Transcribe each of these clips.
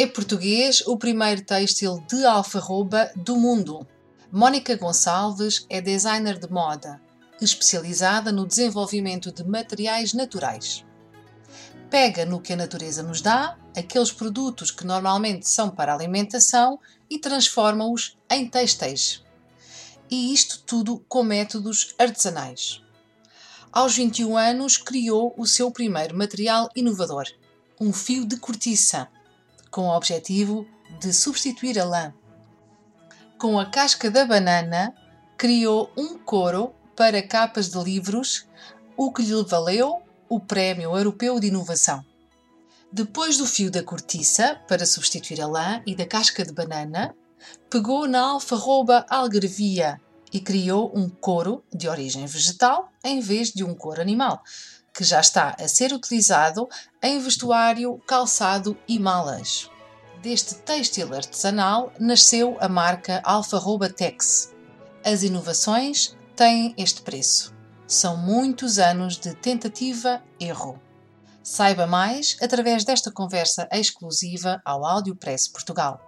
É português o primeiro têxtil de alfarroba do mundo. Mónica Gonçalves é designer de moda, especializada no desenvolvimento de materiais naturais. Pega no que a natureza nos dá, aqueles produtos que normalmente são para alimentação, e transforma-os em têxteis. E isto tudo com métodos artesanais. Aos 21 anos, criou o seu primeiro material inovador, um fio de cortiça com o objetivo de substituir a lã. Com a casca da banana, criou um couro para capas de livros, o que lhe valeu o Prémio Europeu de Inovação. Depois do fio da cortiça, para substituir a lã, e da casca de banana, pegou na alfarroba algarvia e criou um couro de origem vegetal em vez de um couro animal, que já está a ser utilizado em vestuário, calçado e malas. Deste têxtil artesanal nasceu a marca Alfarroba Tex. As inovações têm este preço. São muitos anos de tentativa-erro. Saiba mais através desta conversa exclusiva ao Áudio Press Portugal,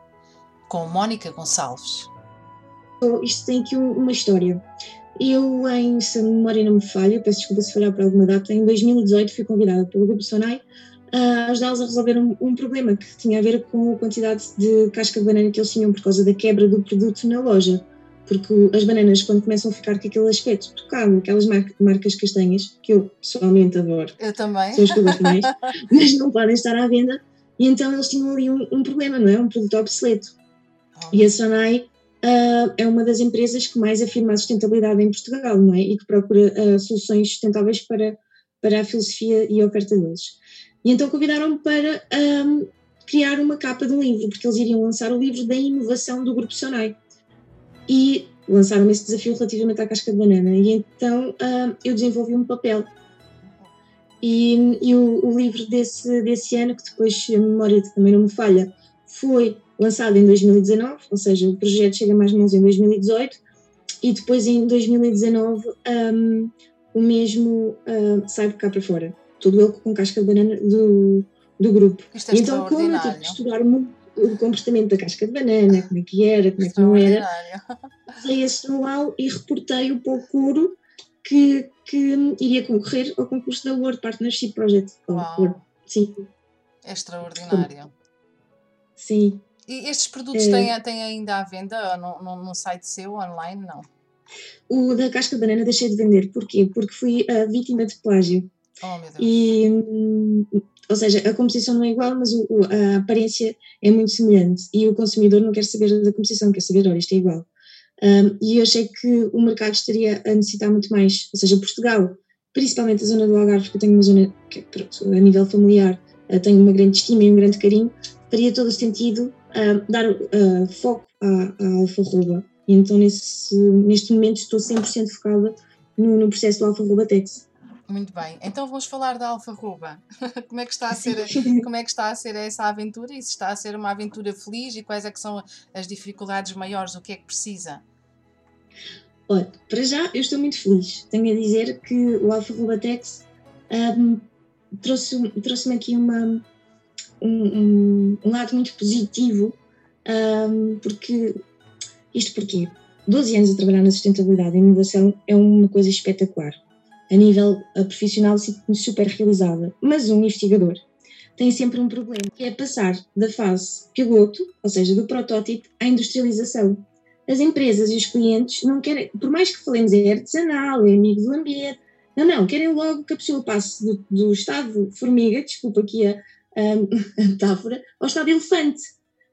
com Mónica Gonçalves. Isto tem aqui uma história. Eu, em, se a memória não me falha, peço desculpa se falhar para alguma data, em 2018 fui convidada pelo Grupo Sonai a ajudá-los a resolver um, um, problema que tinha a ver com a quantidade de casca de banana que eles tinham por causa da quebra do produto na loja. Porque as bananas, quando começam a ficar com aquele aspecto tocado, aquelas mar marcas castanhas, que eu pessoalmente adoro. Eu também. São as que gosto mais, mas não podem estar à venda. E então eles tinham ali um, um problema, não é? Um produto obsoleto. Oh. E a Sonai é uma das empresas que mais afirma a sustentabilidade em Portugal, não é? E que procura uh, soluções sustentáveis para, para a filosofia e a oferta deles. E então convidaram-me para um, criar uma capa de um livro, porque eles iriam lançar o livro da inovação do Grupo Sonai. E lançaram esse desafio relativamente à casca de banana. E então um, eu desenvolvi um papel. E, e o, o, livro desse, desse ano, que depois a memória também não me falha, foi lançado em 2019, ou seja, o projeto chega mais mãos em 2018, e depois em 2019 um, o mesmo uh, sai cá para fora. Todo ele com casca de banana do, do grupo. Isto é então, como eu tive que estudar muito o comportamento da casca de banana, como é que era, como é que não era, usei esse know e reportei o pouco que, que iria concorrer ao concurso da World Partnership Project. Uau. Sim. É extraordinário. Sim. E estes produtos é... têm, têm ainda à venda no, no, no, site seu, online? Não. O da casca de banana deixei de vender. Porquê? Porque fui a vítima de plágio. Oh, meu Deus. E, ou seja, a composição não é igual, mas o, a aparência é muito semelhante. E o consumidor não quer saber da composição, quer saber, olha, isto é igual. Um, e eu achei que o mercado estaria a necessitar muito mais. Ou seja, Portugal, principalmente a zona do Algarve, porque eu tenho uma zona que, pronto, a nível familiar, tenho uma grande estima e um grande carinho, faria todo o sentido uh, dar uh, foco à, à alfarroba. Então, nesse, neste momento, estou 100% focada no, no processo do alfarroba Tex. Muito bem. Então vamos falar da alfarroba. como é que está a ser, como é que está a ser essa aventura? E se está a ser uma aventura feliz e quais é que são as dificuldades maiores? O que é que precisa? Olha, para já eu estou muito feliz. Tenho a dizer que o Alfarroba Tex um, trouxe-me trouxe aqui uma, um, um, lado muito positivo, um, porque isto porquê? 12 anos a trabalhar na sustentabilidade e inovação é uma coisa espetacular a nível profissional sinto-me super realizada. Mas um investigador tem sempre um problema, que é passar da fase piloto, ou seja, do protótipo, à industrialização. As empresas e os clientes não querem, por mais que falemos é artesanal, é amigo do ambiente, não, não, querem logo que a pessoa passe do, do estado formiga, desculpa aqui a, a, a metáfora, ao estado elefante.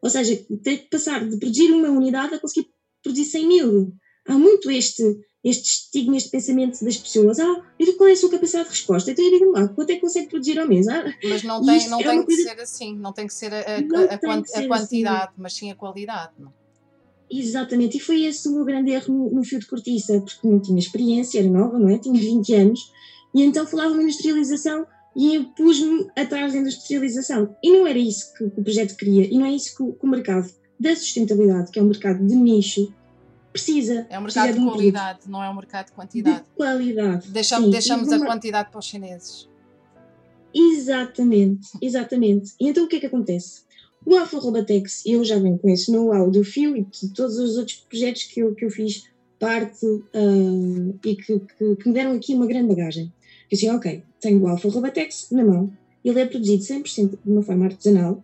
Ou seja, tem que passar de produzir uma unidade a conseguir produzir 100 mil. há muito este, este estigma, este pensamento das pessoas. Ah, e qual é a sua capacidade de resposta? Então eu digo, ah, quanto é que consegue produzir ao mês? Ah, mas não tem, não é tem que coisa... ser assim, não tem que ser a, a, a, a quantidade, assim. mas sim a qualidade. Não? Exatamente, e foi esse o meu grande erro no, no fio de cortiça, porque não tinha experiência, era nova, não é? Tinha 20 anos, e então falava de industrialização e eu pus-me atrás da industrialização. E não era isso que, o projeto queria, e não é isso que, que, o mercado da sustentabilidade, que é um mercado de nicho, precisa. É um mercado de, de qualidade, não é um mercado de quantidade. De qualidade. Deixamos, deixamos a quantidade para os chineses. Exatamente, exatamente. E então o que é que acontece? O Alfa Robotex, eu já venho com esse know-how do fio e de todos os outros projetos que eu, que eu fiz parte uh, e que, que, que, me deram aqui uma grande bagagem. Eu disse, ok, tenho o Alfa Robotex na mão, ele é produzido 100% de uma forma artesanal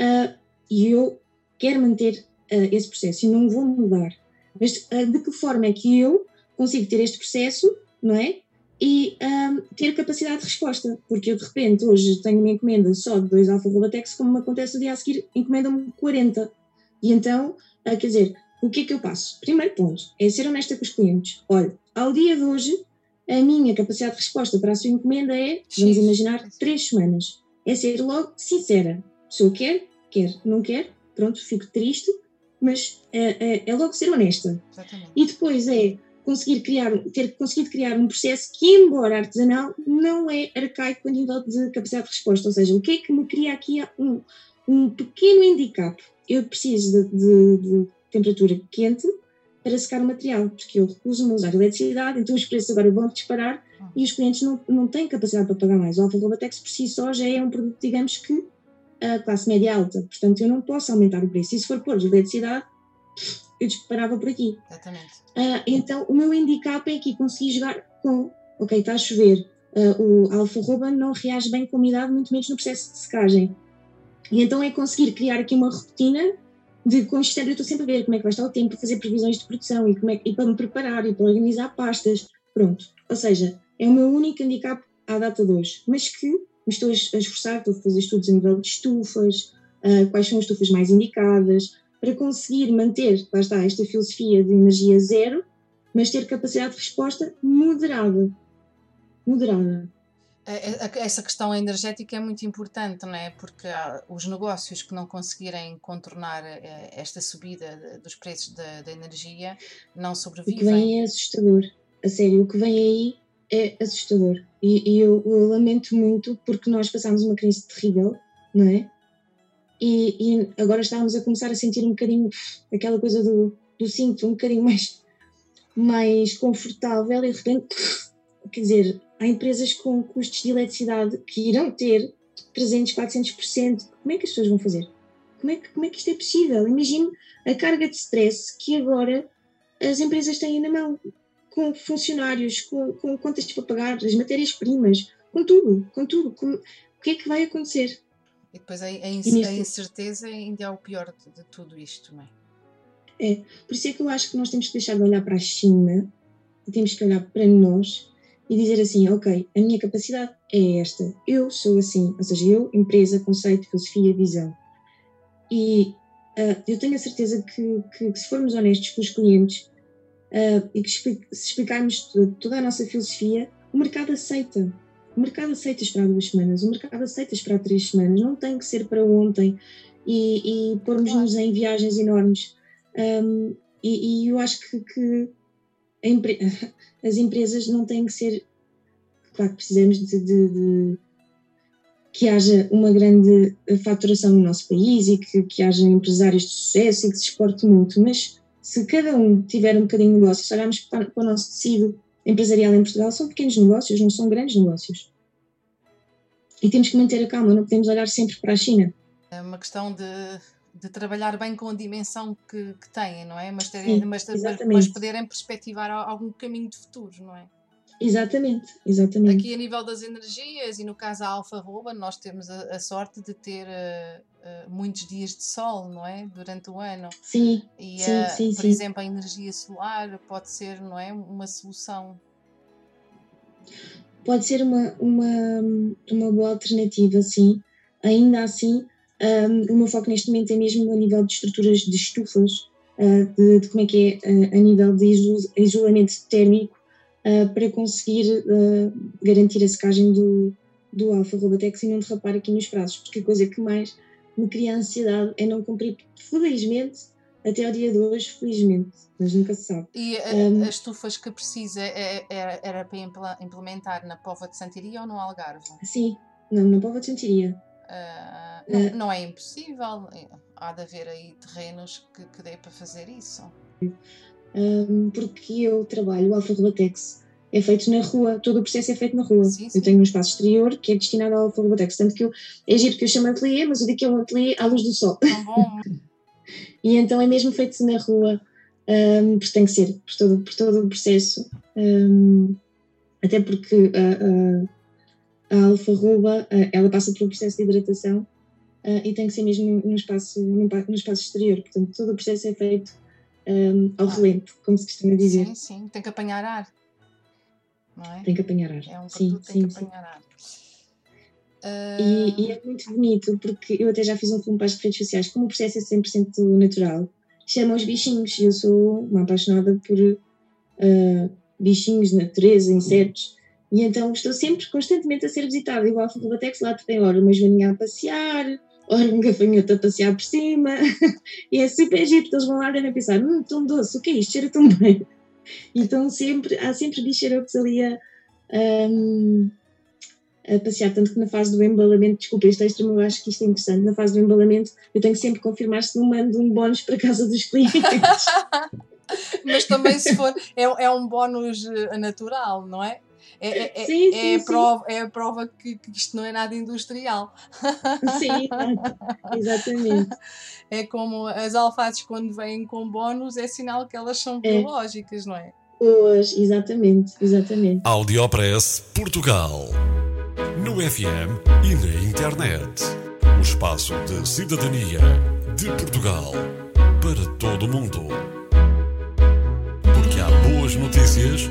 uh, e eu quero manter uh, esse processo e não vou mudar. Mas de que forma é que eu consigo ter este processo, não é? e um, ter capacidade de resposta, porque eu de repente hoje tenho uma encomenda só de dois alfa robotex, como acontece o dia a seguir, encomenda-me 40. E então, uh, quer dizer, o que é que eu passo? Primeiro ponto é ser honesta com os clientes. Olha, ao dia de hoje, a minha capacidade de resposta para a sua encomenda é, vamos imaginar, três semanas. É ser logo sincera. Se eu quero, quer. Não quer, pronto, fico triste, mas é, é, é logo ser honesta. Exatamente. E depois é conseguir criar, ter conseguido criar um processo que, embora artesanal, não é arcaico a nível de capacidade de resposta. Ou seja, o que é que me cria aqui um, um pequeno handicap? Eu preciso de, de, de, temperatura quente para secar o material, porque eu recuso-me a usar eletricidade, então os preços agora vão disparar e os clientes não, não têm capacidade para pagar mais. O Alfa Robotex por si só já é um produto, digamos que, a classe média alta, portanto eu não posso aumentar o preço. E se for pôr eletricidade, eu disparava por aqui. Exatamente. Uh, então, o meu handicap é aqui conseguir jogar com, ok, está a chover, uh, o alfa-roba não reage bem com a umidade, muito menos no processo de secagem. E então é conseguir criar aqui uma rotina de consistente, eu estou sempre a ver como é que vai estar o tempo para fazer previsões de produção e, como é, e para me preparar e para organizar pastas, pronto. Ou seja, é o meu único handicap à data de hoje, mas que me estou a esforçar, estou a fazer estudos a nível de estufas, uh, quais são as estufas mais indicadas, para conseguir manter, lá está, esta filosofia de energia zero, mas ter capacidade de resposta moderada. Moderada. É, é, essa questão energética é muito importante, não é? Porque os negócios que não conseguirem contornar eh, esta subida dos preços da, da energia não sobrevivem. O que vem é assustador. A sério, o que vem aí é assustador. E, e eu, eu, lamento muito porque nós passámos uma crise terrível, não é? e, e, agora estávamos a começar a sentir um bocadinho aquela coisa do, do cinto, um bocadinho mais, mais confortável e de repente, quer dizer, há empresas com custos de eletricidade que irão ter 300, 400%. Como é que as pessoas vão fazer? Como é que, como é que isto é possível? Imagine a carga de stress que agora as empresas têm na mão, com funcionários, com, com contas para pagar, as matérias-primas, com tudo, com tudo. Com, o que é que vai acontecer? E depois a, a, incerteza ainda é o pior de, de, tudo isto, não é? É, por isso é que eu acho que nós temos que deixar de olhar para a China e temos que olhar para nós e dizer assim, ok, a minha capacidade é esta, eu sou assim, ou seja, eu, empresa, conceito, filosofia, visão. E uh, eu tenho a certeza que, que, que, se formos honestos com os clientes uh, e que se explicarmos toda a nossa filosofia, o mercado aceita. O mercado aceita esperar duas semanas, o mercado aceita esperar três semanas, não tem que ser para ontem e, e pormos-nos em viagens enormes. Um, e, e, eu acho que, que as empresas não têm que ser. Claro que precisamos de, de, de, que haja uma grande faturação no nosso país e que, que haja empresários de sucesso e que se exporte muito, mas se cada um tiver um bocadinho de negócio, se olharmos para, para o nosso tecido empresarial em Portugal são pequenos negócios, não são grandes negócios. E temos que manter a calma, não podemos olhar sempre para a China. É uma questão de, de trabalhar bem com a dimensão que, que têm, não é? Mas, terem, Sim, mas, mas poderem perspectivar algum caminho de futuro, não é? Exatamente, exatamente. Aqui a nível das energias e no caso a Alfa Roba, nós temos a, a sorte de ter uh, uh, muitos dias de sol, não é? Durante o ano. Sim. E, sim, uh, sim, por sim. exemplo, a energia solar pode ser, não é? Uma solução. Pode ser uma, uma, uma boa alternativa, sim. Ainda assim, um, o meu foco neste momento é mesmo a nível de estruturas de estufas uh, de, de, como é que é uh, a nível de isolamento térmico uh, para conseguir garantir a secagem do, do alfa robatex e não derrapar aqui nos prazos, porque a coisa que mais me cria ansiedade é não cumprir. Felizmente, até ao dia de hoje, felizmente, mas nunca se sabe. E a, um, as estufas que precisa é, é, era para implementar na Pova de Santiria ou no Algarve? Sim, não, na Pova de Santiria. Uh, não, uh, não, é impossível, há de haver aí terrenos que, que dê para fazer isso. Um, porque eu trabalho o Alfa Latex é feito na rua, todo o processo é feito na rua. Sim, sim. Eu tenho um espaço exterior que é destinado ao Alfa Latex, tanto que eu, é giro que eu chamo ateliê, mas eu digo que é um ateliê à luz do sol. Bom. e então é mesmo feito na rua, um, porque tem que ser, por todo, por todo o processo. Um, até porque a, a, a alfarroba, ela passa pelo processo de hidratação e tem que ser mesmo no espaço, no, espaço exterior. Portanto, todo o processo é feito um, ao relento, como se costuma dizer. Sim, sim, tem que apanhar ar. É? Tem que apanhar ar. É um sim, sim, apanhar ar. E, e, é muito bonito porque eu até já fiz um filme para as redes sociais, como o processo é 100% natural, chama os bichinhos. Eu sou uma apaixonada por uh, bichinhos, natureza, insetos. E então estou sempre, constantemente a ser visitada. Igual a Latex, lá tem hora uma joaninha a passear, ora um gafanhoto a passear por cima. e é super giro, eles vão lá a pensar: hum, tão doce, o que é isto? Cheira tão bem. Então sempre, há sempre bicharotes ali a, um, a passear. Tanto que na fase do embalamento, desculpa, este extra, eu acho que isto é interessante. Na fase do embalamento, eu tenho que sempre confirmar se não mando um bónus para casa dos clientes. Mas também se for, é, é um bónus eh, natural, não é? É, é, é, sim, sim, é, a prova, é a prova que, que, isto não é nada industrial. Sim, exatamente. É como as alfaces, quando vêm com bónus, é sinal que elas são é. biológicas, não é? Pois, exatamente, exatamente. Audiopress Portugal. No FM e na internet. O espaço de cidadania de Portugal para todo o mundo. Porque há boas notícias